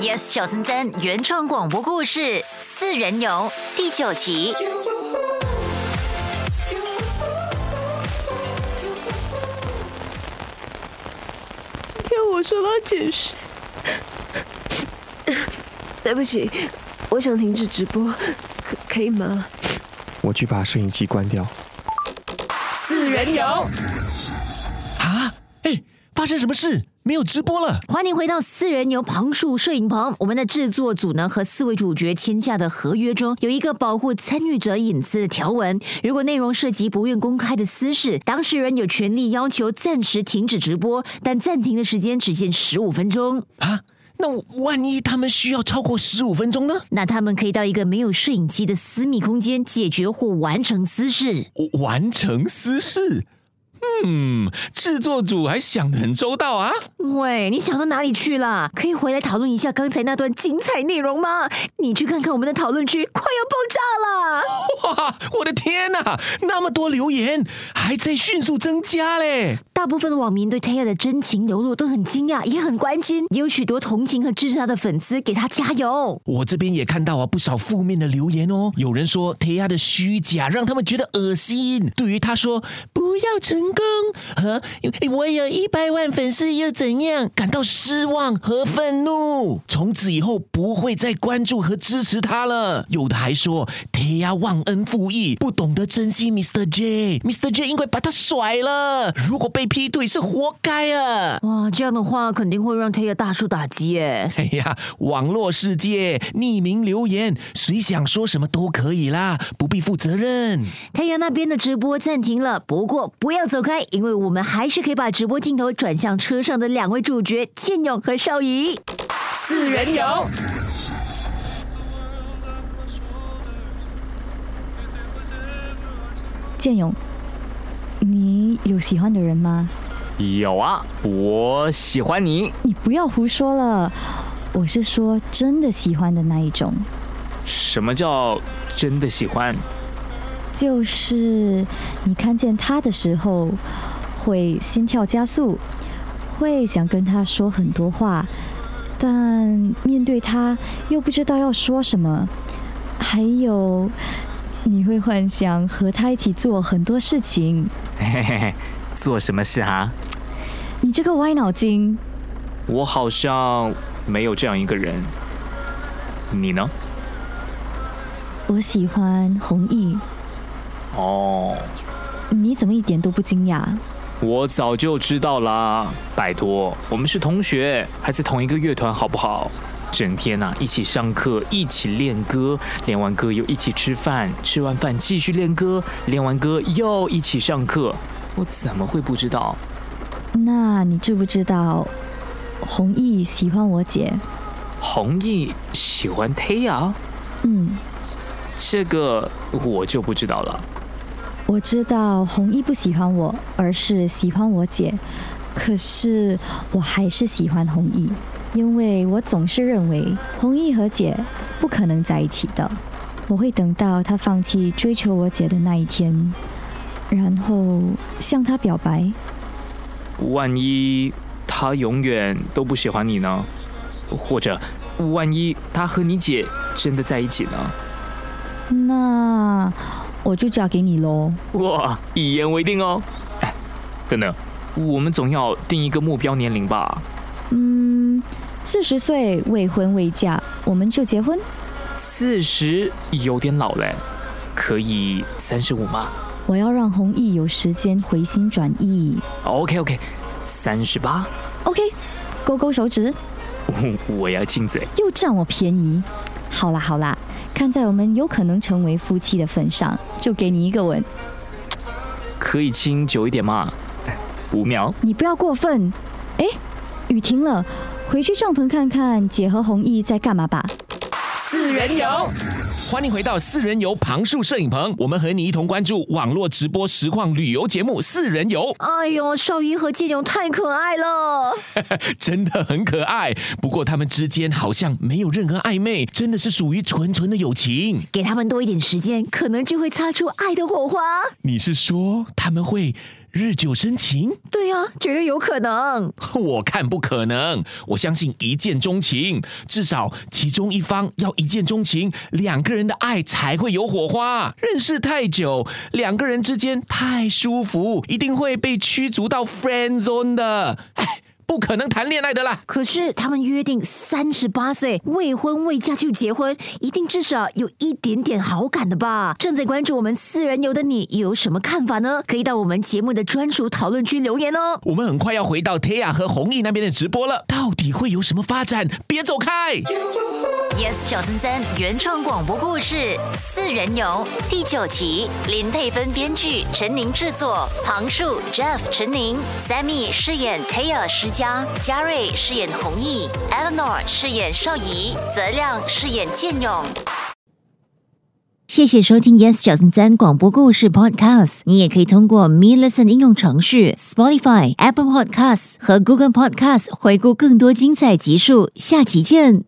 Yes 小森森原创广播故事《四人游》第九集。今天我收到解释，对不起，我想停止直播，可可以吗？我去把摄影机关掉。四人游，啊！哎，发生什么事？没有直播了。欢迎回到四人牛旁树摄影棚。我们的制作组呢和四位主角签下的合约中有一个保护参与者隐私的条文，如果内容涉及不愿公开的私事，当事人有权利要求暂时停止直播，但暂停的时间只限十五分钟。啊，那万一他们需要超过十五分钟呢？那他们可以到一个没有摄影机的私密空间解决或完成私事。完成私事。嗯，制作组还想得很周到啊！喂，你想到哪里去了？可以回来讨论一下刚才那段精彩内容吗？你去看看我们的讨论区，快要爆炸了！哇，我的天哪，那么多留言，还在迅速增加嘞！大部分的网民对 Taya 的真情流露都很惊讶，也很关心，也有许多同情和支持他的粉丝给他加油。我这边也看到啊不少负面的留言哦，有人说 Taya 的虚假让他们觉得恶心，对于他说不要成功和我有一百万粉丝又怎样感到失望和愤怒，从此以后不会再关注和支持他了。有的还说 Taya 忘恩负义，不懂得珍惜 Mr. J，Mr. J 应该把他甩了。如果被劈腿是活该啊！哇，这样的话肯定会让 Taya 大受打击耶。哎呀，网络世界匿名留言，谁想说什么都可以啦，不必负责任。Taya 那边的直播暂停了，不过不要走开，因为我们还是可以把直播镜头转向车上的两位主角建勇和邵怡。四人游。建勇，你有喜欢的人吗？有啊，我喜欢你。你不要胡说了，我是说真的喜欢的那一种，什么叫真的喜欢？就是你看见他的时候会心跳加速，会想跟他说很多话，但面对他又不知道要说什么，还有你会幻想和他一起做很多事情。嘿嘿嘿，做什么事啊？你这个歪脑筋，我好像没有这样一个人。你呢？我喜欢弘毅，哦，你怎么一点都不惊讶？我早就知道啦。拜托，我们是同学，还在同一个乐团，好不好？整天呐、一起上课，一起练歌，练完歌又一起吃饭，吃完饭继续练歌，练完歌又一起上课。我怎么会不知道？那你知不知道，弘毅喜欢我姐？弘毅喜欢 Taya，嗯，这个我就不知道了。我知道弘毅不喜欢我，而是喜欢我姐。可是我还是喜欢弘毅，因为我总是认为弘毅和姐不可能在一起的。我会等到他放弃追求我姐的那一天，然后向他表白。万一他永远都不喜欢你呢？或者，万一他和你姐真的在一起呢？那我就嫁给你喽。哇，一言为定哦！哎，等等，我们总要定一个目标年龄吧？嗯，四十岁未婚未嫁，我们就结婚。四十有点老嘞，可以三十五吗我要让弘毅有时间回心转意。？OK OK，三十八，OK，勾勾手指，我要亲嘴。又占我便宜。好啦好啦，看在我们有可能成为夫妻的份上，就给你一个吻。可以亲久一点吗？五秒。你不要过分。哎，雨停了，回去帐篷看看姐和弘毅在干嘛吧。四人游。欢迎回到四人游旁树摄影棚，我们和你一同关注网络直播实况旅游节目《四人游》，哎呦，邵怡和建勇太可爱了。真的很可爱。不过他们之间好像没有任何暧昧，真的是属于纯纯的友情。给他们多一点时间，可能就会擦出爱的火花。你是说他们会日久生情？对啊，绝对有可能。我看不可能，我相信一见钟情，至少其中一方要一见钟情，两个人的爱才会有火花。认识太久，两个人之间太舒服，一定会被驱逐到 friend zone 的。哎。不可能谈恋爱的啦！可是他们约定三十八岁未婚未嫁就结婚，一定至少有一点点好感的吧？正在关注我们四人游的你有什么看法呢？可以到我们节目的专属讨论区留言哦。我们很快要回到 Tia 和弘毅那边的直播了，到底会有什么发展？别走开！Yes，小森森原创广播故事《四人游》第九集，林佩芬编剧，陈宁制作，旁树 Jeff 陈宁，Sammy 饰演 Tia 师。嘉嘉瑞饰演弘毅，Eleanor 饰演邵怡，泽亮饰演建勇。谢谢收听 Yes 小森森广播故事 Podcast。你也可以通过 Me Listen 应用程序、Spotify、Apple Podcasts 和 Google Podcasts 回顾更多精彩集数。下期见。